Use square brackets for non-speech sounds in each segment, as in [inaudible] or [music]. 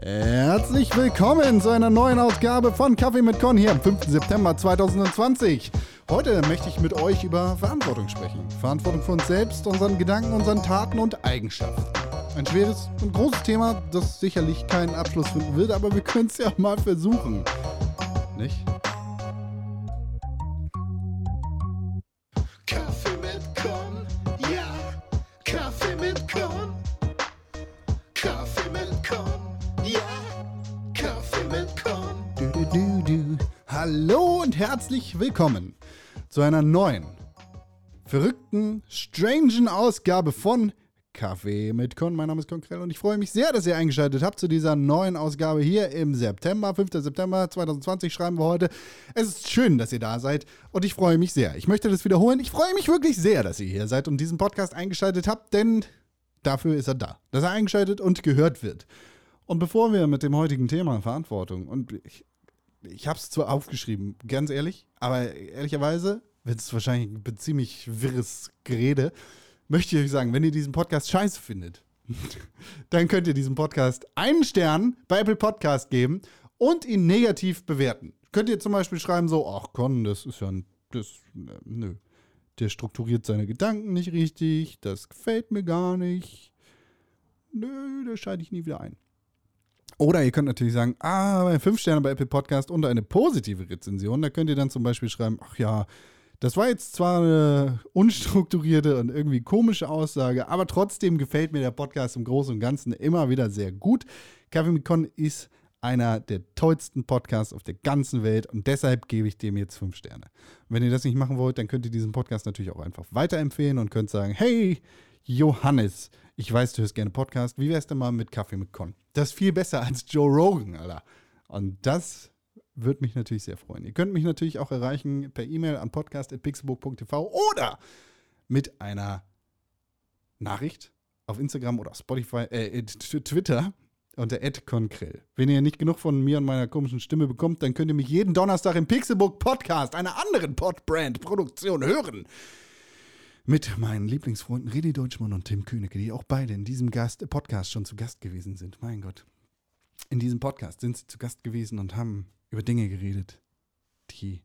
Herzlich willkommen zu einer neuen Ausgabe von Kaffee mit Con hier am 5. September 2020. Heute möchte ich mit euch über Verantwortung sprechen. Verantwortung für uns selbst, unseren Gedanken, unseren Taten und Eigenschaften. Ein schweres und großes Thema, das sicherlich keinen Abschluss finden wird, aber wir können es ja mal versuchen. Nicht? Herzlich willkommen zu einer neuen, verrückten, strangen Ausgabe von Kaffee mit Con. Mein Name ist Konkrell und ich freue mich sehr, dass ihr eingeschaltet habt zu dieser neuen Ausgabe hier im September. 5. September 2020 schreiben wir heute. Es ist schön, dass ihr da seid und ich freue mich sehr. Ich möchte das wiederholen. Ich freue mich wirklich sehr, dass ihr hier seid und diesen Podcast eingeschaltet habt, denn dafür ist er da. Dass er eingeschaltet und gehört wird. Und bevor wir mit dem heutigen Thema Verantwortung und ich, ich habe es zwar aufgeschrieben, ganz ehrlich, aber ehrlicherweise wird es wahrscheinlich ein ziemlich wirres Gerede. Möchte ich euch sagen, wenn ihr diesen Podcast scheiße findet, [laughs] dann könnt ihr diesem Podcast einen Stern bei Apple Podcast geben und ihn negativ bewerten. Könnt ihr zum Beispiel schreiben so, ach Con, das ist ja ein, das, äh, nö. Der strukturiert seine Gedanken nicht richtig, das gefällt mir gar nicht. Nö, da schalte ich nie wieder ein. Oder ihr könnt natürlich sagen, ah, fünf Sterne bei Apple Podcast und eine positive Rezension. Da könnt ihr dann zum Beispiel schreiben, ach ja, das war jetzt zwar eine unstrukturierte und irgendwie komische Aussage, aber trotzdem gefällt mir der Podcast im Großen und Ganzen immer wieder sehr gut. Kaffee mit ist einer der tollsten Podcasts auf der ganzen Welt und deshalb gebe ich dem jetzt fünf Sterne. Und wenn ihr das nicht machen wollt, dann könnt ihr diesen Podcast natürlich auch einfach weiterempfehlen und könnt sagen, hey, Johannes, ich weiß, du hörst gerne Podcast, wie wär's denn mal mit Kaffee mit Con? Das ist viel besser als Joe Rogan, Alter. Und das würde mich natürlich sehr freuen. Ihr könnt mich natürlich auch erreichen per E-Mail an podcast.pixelbook.tv oder mit einer Nachricht auf Instagram oder Spotify, äh, Twitter unter @konkrell. Wenn ihr nicht genug von mir und meiner komischen Stimme bekommt, dann könnt ihr mich jeden Donnerstag im Pixelbook Podcast, einer anderen Podbrand-Produktion, hören. Mit meinen Lieblingsfreunden Redi Deutschmann und Tim Königke, die auch beide in diesem Gast, Podcast schon zu Gast gewesen sind. Mein Gott. In diesem Podcast sind sie zu Gast gewesen und haben über Dinge geredet, die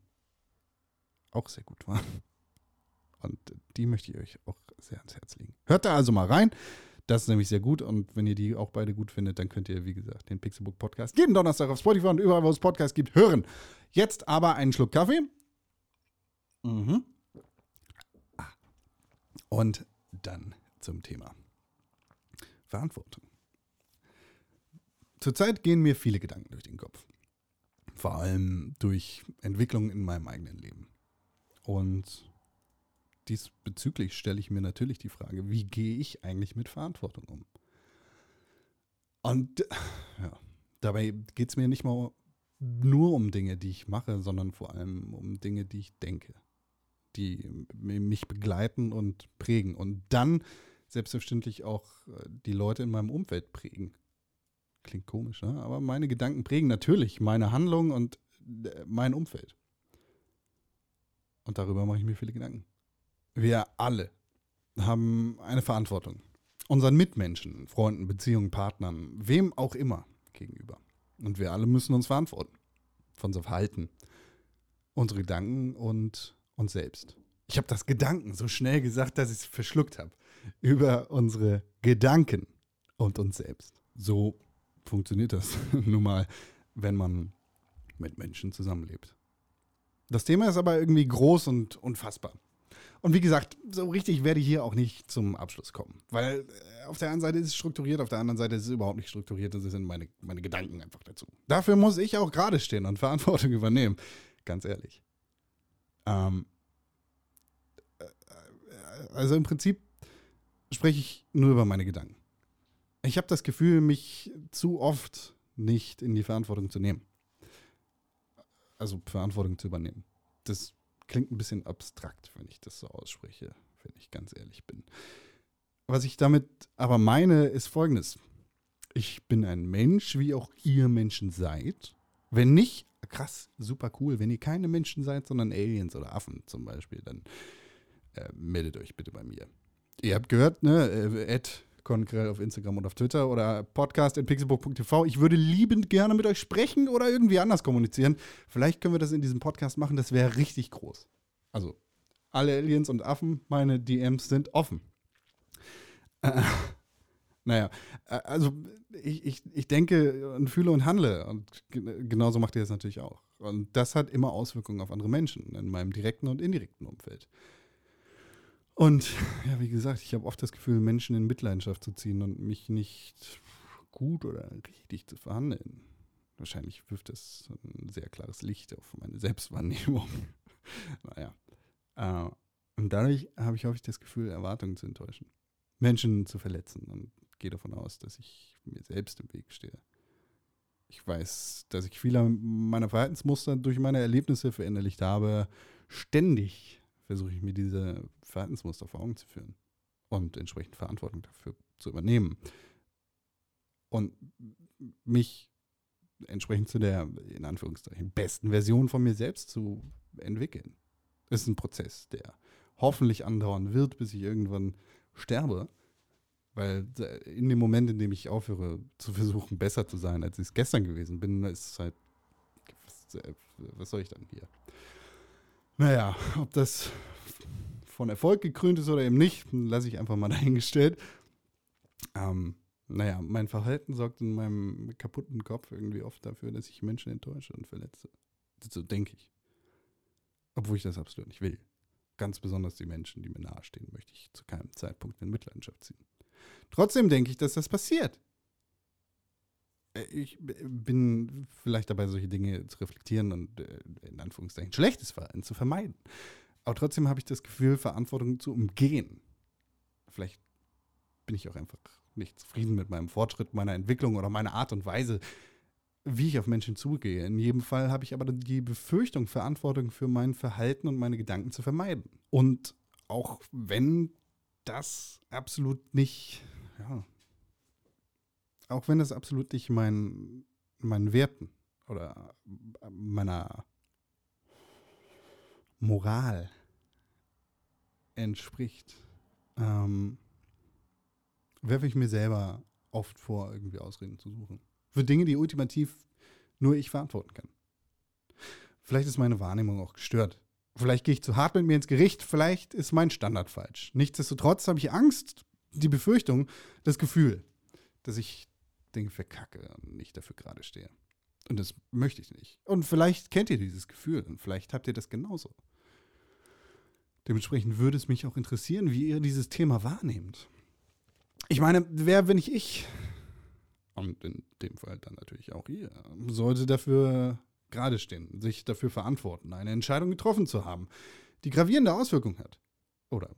auch sehr gut waren. Und die möchte ich euch auch sehr ans Herz legen. Hört da also mal rein. Das ist nämlich sehr gut. Und wenn ihr die auch beide gut findet, dann könnt ihr, wie gesagt, den Pixelbook Podcast jeden Donnerstag auf Spotify und überall, wo es Podcasts gibt, hören. Jetzt aber einen Schluck Kaffee. Mhm. Und dann zum Thema Verantwortung. Zurzeit gehen mir viele Gedanken durch den Kopf. Vor allem durch Entwicklungen in meinem eigenen Leben. Und diesbezüglich stelle ich mir natürlich die Frage, wie gehe ich eigentlich mit Verantwortung um? Und ja, dabei geht es mir nicht mal nur um Dinge, die ich mache, sondern vor allem um Dinge, die ich denke, die mich begleiten und prägen. Und dann selbstverständlich auch äh, die Leute in meinem Umfeld prägen. Klingt komisch, ne? aber meine Gedanken prägen natürlich meine Handlungen und äh, mein Umfeld. Und darüber mache ich mir viele Gedanken. Wir alle haben eine Verantwortung. Unseren Mitmenschen, Freunden, Beziehungen, Partnern, wem auch immer gegenüber. Und wir alle müssen uns verantworten. Für unser Verhalten, unsere Gedanken und uns selbst. Ich habe das Gedanken so schnell gesagt, dass ich es verschluckt habe. Über unsere Gedanken und uns selbst. So funktioniert das [laughs] nun mal, wenn man mit Menschen zusammenlebt. Das Thema ist aber irgendwie groß und unfassbar. Und wie gesagt, so richtig werde ich hier auch nicht zum Abschluss kommen. Weil äh, auf der einen Seite ist es strukturiert, auf der anderen Seite ist es überhaupt nicht strukturiert. Das sind meine, meine Gedanken einfach dazu. Dafür muss ich auch gerade stehen und Verantwortung übernehmen. Ganz ehrlich. Ähm, äh, also im Prinzip spreche ich nur über meine Gedanken. Ich habe das Gefühl, mich zu oft nicht in die Verantwortung zu nehmen. Also Verantwortung zu übernehmen. Das klingt ein bisschen abstrakt, wenn ich das so ausspreche, wenn ich ganz ehrlich bin. Was ich damit aber meine, ist folgendes. Ich bin ein Mensch, wie auch ihr Menschen seid. Wenn nicht, krass, super cool. Wenn ihr keine Menschen seid, sondern Aliens oder Affen zum Beispiel, dann äh, meldet euch bitte bei mir. Ihr habt gehört, ne? Äh, Ed Konkrell auf Instagram und auf Twitter oder podcast.pixelbook.tv. Ich würde liebend gerne mit euch sprechen oder irgendwie anders kommunizieren. Vielleicht können wir das in diesem Podcast machen. Das wäre richtig groß. Also, alle Aliens und Affen, meine DMs sind offen. Äh, naja, also ich, ich, ich denke und fühle und handle. Und genauso macht ihr das natürlich auch. Und das hat immer Auswirkungen auf andere Menschen in meinem direkten und indirekten Umfeld. Und ja, wie gesagt, ich habe oft das Gefühl, Menschen in Mitleidenschaft zu ziehen und mich nicht gut oder richtig zu verhandeln. Wahrscheinlich wirft das ein sehr klares Licht auf meine Selbstwahrnehmung. [laughs] naja. Äh, und dadurch habe ich häufig das Gefühl, Erwartungen zu enttäuschen. Menschen zu verletzen und gehe davon aus, dass ich mir selbst im Weg stehe. Ich weiß, dass ich viele meiner Verhaltensmuster durch meine Erlebnisse verinnerlicht habe. Ständig versuche ich mir diese Verhaltensmuster vor Augen zu führen und entsprechend Verantwortung dafür zu übernehmen. Und mich entsprechend zu der, in Anführungszeichen, besten Version von mir selbst zu entwickeln. Das ist ein Prozess, der hoffentlich andauern wird, bis ich irgendwann sterbe. Weil in dem Moment, in dem ich aufhöre zu versuchen, besser zu sein, als ich es gestern gewesen bin, ist es halt, was, was soll ich dann hier? Naja, ob das von Erfolg gekrönt ist oder eben nicht, lasse ich einfach mal [laughs] dahingestellt. Ähm, naja, mein Verhalten sorgt in meinem kaputten Kopf irgendwie oft dafür, dass ich Menschen enttäusche und verletze. So denke ich. Obwohl ich das absolut nicht will. Ganz besonders die Menschen, die mir nahestehen, möchte ich zu keinem Zeitpunkt in Mitleidenschaft ziehen. Trotzdem denke ich, dass das passiert. Äh, ich bin vielleicht dabei, solche Dinge zu reflektieren und äh, in Anführungszeichen schlechtes Verhalten zu vermeiden. Aber trotzdem habe ich das Gefühl, Verantwortung zu umgehen. Vielleicht bin ich auch einfach nicht zufrieden mit meinem Fortschritt, meiner Entwicklung oder meiner Art und Weise, wie ich auf Menschen zugehe. In jedem Fall habe ich aber die Befürchtung, Verantwortung für mein Verhalten und meine Gedanken zu vermeiden. Und auch wenn das absolut nicht, ja, auch wenn das absolut nicht mein, meinen Werten oder meiner Moral entspricht, ähm, werfe ich mir selber oft vor, irgendwie Ausreden zu suchen. Für Dinge, die ultimativ nur ich verantworten kann. Vielleicht ist meine Wahrnehmung auch gestört. Vielleicht gehe ich zu hart mit mir ins Gericht, vielleicht ist mein Standard falsch. Nichtsdestotrotz habe ich Angst, die Befürchtung, das Gefühl, dass ich Dinge verkacke und nicht dafür gerade stehe. Und das möchte ich nicht. Und vielleicht kennt ihr dieses Gefühl und vielleicht habt ihr das genauso. Dementsprechend würde es mich auch interessieren, wie ihr dieses Thema wahrnehmt. Ich meine, wer, bin ich ich, und in dem Fall dann natürlich auch ihr, sollte dafür gerade stehen, sich dafür verantworten, eine Entscheidung getroffen zu haben, die gravierende Auswirkungen hat. Oder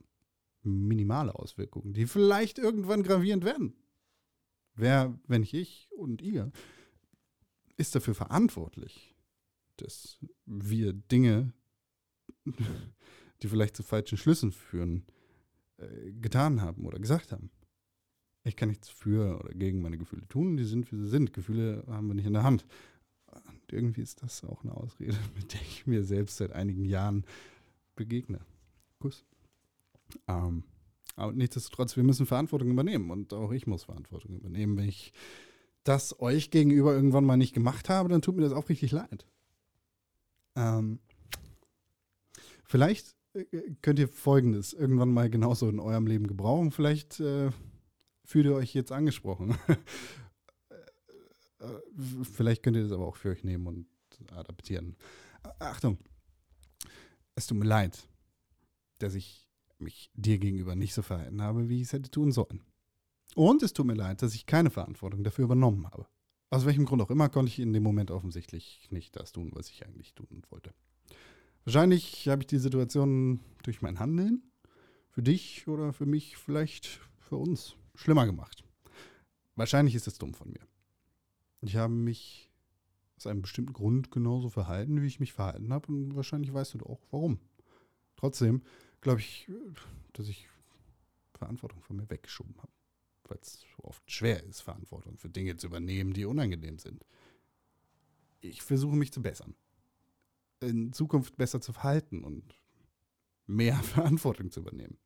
minimale Auswirkungen, die vielleicht irgendwann gravierend werden. Wer, wenn nicht ich und ihr, ist dafür verantwortlich, dass wir Dinge die vielleicht zu falschen Schlüssen führen, äh, getan haben oder gesagt haben. Ich kann nichts für oder gegen meine Gefühle tun, die sind, wie sie sind. Gefühle haben wir nicht in der Hand. Irgendwie ist das auch eine Ausrede, [laughs] mit der ich mir selbst seit einigen Jahren begegne. Kuss. Ähm, aber nichtsdestotrotz, wir müssen Verantwortung übernehmen und auch ich muss Verantwortung übernehmen. Wenn ich das euch gegenüber irgendwann mal nicht gemacht habe, dann tut mir das auch richtig leid. Ähm, vielleicht äh, könnt ihr Folgendes irgendwann mal genauso in eurem Leben gebrauchen. Vielleicht äh, fühlt ihr euch jetzt angesprochen. [laughs] Äh, äh, vielleicht könnt ihr das aber auch für euch nehmen und adaptieren. Achtung, es tut mir leid, dass ich mich dir gegenüber nicht so verhalten habe, wie ich es hätte tun sollen. Und es tut mir leid, dass ich keine Verantwortung dafür übernommen habe. Aus welchem Grund auch immer konnte ich in dem Moment offensichtlich nicht das tun, was ich eigentlich tun wollte. Wahrscheinlich habe ich die Situation durch mein Handeln für dich oder für mich, vielleicht für uns, schlimmer gemacht. Wahrscheinlich ist es dumm von mir. Ich habe mich aus einem bestimmten Grund genauso verhalten, wie ich mich verhalten habe und wahrscheinlich weißt du auch, warum. Trotzdem glaube ich, dass ich Verantwortung von mir weggeschoben habe, weil es oft schwer ist, Verantwortung für Dinge zu übernehmen, die unangenehm sind. Ich versuche mich zu bessern in Zukunft besser zu verhalten und mehr [laughs] Verantwortung zu übernehmen.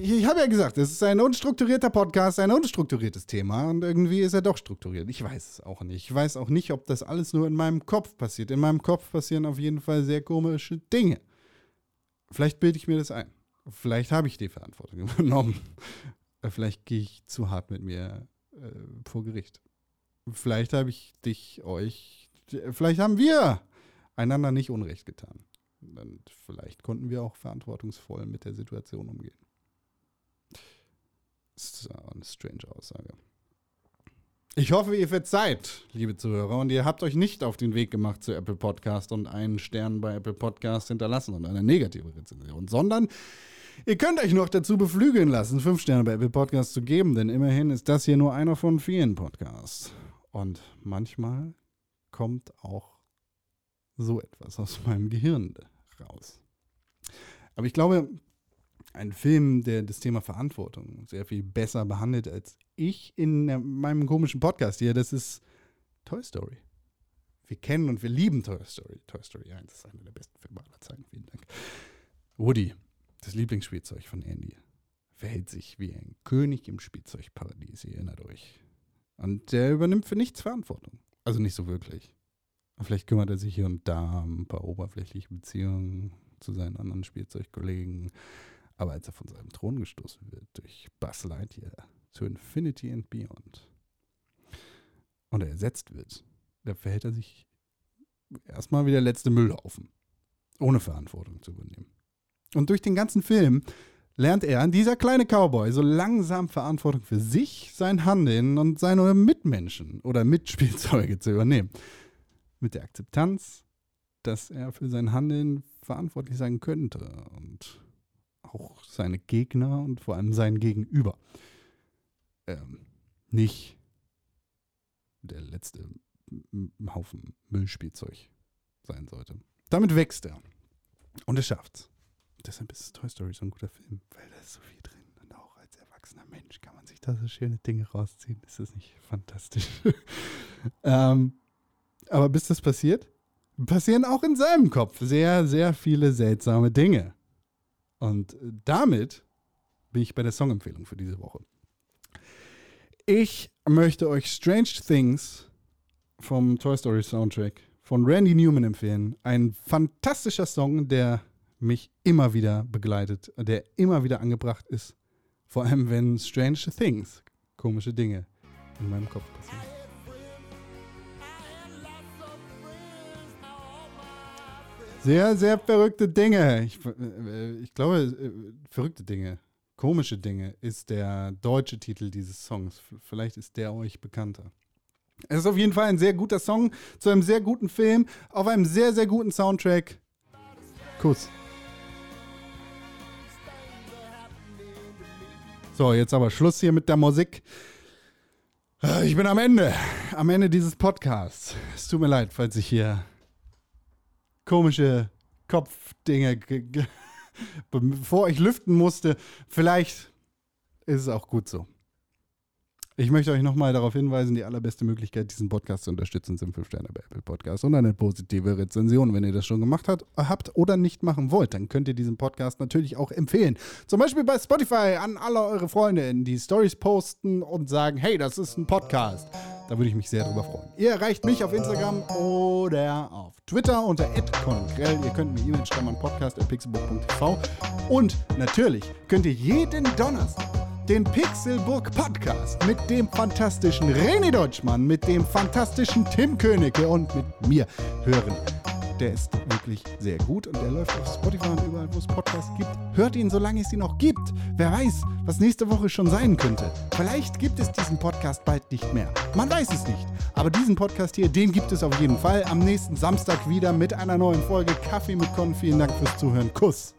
Ich habe ja gesagt, es ist ein unstrukturierter Podcast, ein unstrukturiertes Thema und irgendwie ist er doch strukturiert. Ich weiß es auch nicht. Ich weiß auch nicht, ob das alles nur in meinem Kopf passiert. In meinem Kopf passieren auf jeden Fall sehr komische Dinge. Vielleicht bilde ich mir das ein. Vielleicht habe ich die Verantwortung [laughs] übernommen. Vielleicht gehe ich zu hart mit mir äh, vor Gericht. Vielleicht habe ich dich, euch, vielleicht haben wir einander nicht Unrecht getan. Und vielleicht konnten wir auch verantwortungsvoll mit der Situation umgehen. Das ist eine strange Aussage. Ich hoffe, ihr verzeiht, liebe Zuhörer, und ihr habt euch nicht auf den Weg gemacht zu Apple Podcast und einen Stern bei Apple Podcast hinterlassen und eine negative Rezension, sondern ihr könnt euch noch dazu beflügeln lassen, fünf Sterne bei Apple Podcast zu geben, denn immerhin ist das hier nur einer von vielen Podcasts. Und manchmal kommt auch so etwas aus meinem Gehirn raus. Aber ich glaube, ein Film, der das Thema Verantwortung sehr viel besser behandelt als ich in meinem komischen Podcast hier, das ist Toy Story. Wir kennen und wir lieben Toy Story. Toy Story 1 ist einer der besten Filme aller Zeiten. Vielen Dank. Woody, das Lieblingsspielzeug von Andy, verhält sich wie ein König im Spielzeugparadies. Ihr erinnert euch. Und der übernimmt für nichts Verantwortung. Also nicht so wirklich. Vielleicht kümmert er sich hier und da um ein paar oberflächliche Beziehungen zu seinen anderen Spielzeugkollegen. Aber als er von seinem Thron gestoßen wird durch Buzz Lightyear zu Infinity and Beyond und er ersetzt wird, da verhält er sich erstmal wie der letzte Müllhaufen, ohne Verantwortung zu übernehmen. Und durch den ganzen Film lernt er, dieser kleine Cowboy, so langsam Verantwortung für sich, sein Handeln und seine Mitmenschen oder Mitspielzeuge zu übernehmen mit der Akzeptanz, dass er für sein Handeln verantwortlich sein könnte und auch seine Gegner und vor allem sein Gegenüber ähm, nicht der letzte Haufen Müllspielzeug sein sollte. Damit wächst er. Und er schafft's. Deshalb ist Toy Story so ein guter Film, weil da ist so viel drin. Und auch als erwachsener Mensch kann man sich da so schöne Dinge rausziehen. Ist das nicht fantastisch? [laughs] ähm, aber bis das passiert, passieren auch in seinem Kopf sehr, sehr viele seltsame Dinge. Und damit bin ich bei der Songempfehlung für diese Woche. Ich möchte euch Strange Things vom Toy Story Soundtrack von Randy Newman empfehlen. Ein fantastischer Song, der mich immer wieder begleitet, der immer wieder angebracht ist. Vor allem, wenn Strange Things, komische Dinge in meinem Kopf passieren. Sehr, sehr verrückte Dinge. Ich, äh, ich glaube, äh, verrückte Dinge, komische Dinge ist der deutsche Titel dieses Songs. Vielleicht ist der euch bekannter. Es ist auf jeden Fall ein sehr guter Song zu einem sehr guten Film, auf einem sehr, sehr guten Soundtrack. Kuss. So, jetzt aber Schluss hier mit der Musik. Ich bin am Ende, am Ende dieses Podcasts. Es tut mir leid, falls ich hier komische Kopfdinge, [laughs] bevor ich lüften musste. Vielleicht ist es auch gut so. Ich möchte euch nochmal darauf hinweisen, die allerbeste Möglichkeit, diesen Podcast zu unterstützen, sind 5 Sterne bei Apple Podcast und eine positive Rezension. Wenn ihr das schon gemacht habt, habt oder nicht machen wollt, dann könnt ihr diesen Podcast natürlich auch empfehlen. Zum Beispiel bei Spotify an alle eure Freunde, die Stories posten und sagen, hey, das ist ein Podcast. Da würde ich mich sehr drüber freuen. Ihr erreicht mich auf Instagram oder auf Twitter unter @congrell. Ihr könnt mir E-Mail schreiben an podcast.pixelbook.tv und natürlich könnt ihr jeden Donnerstag den Pixelburg Podcast mit dem fantastischen René Deutschmann, mit dem fantastischen Tim Königke und mit mir hören. Der ist wirklich sehr gut und der läuft auf Spotify und überall, wo es Podcasts gibt. Hört ihn, solange es ihn noch gibt. Wer weiß, was nächste Woche schon sein könnte. Vielleicht gibt es diesen Podcast bald nicht mehr. Man weiß es nicht. Aber diesen Podcast hier, den gibt es auf jeden Fall am nächsten Samstag wieder mit einer neuen Folge Kaffee mit Con. Vielen Dank fürs Zuhören. Kuss.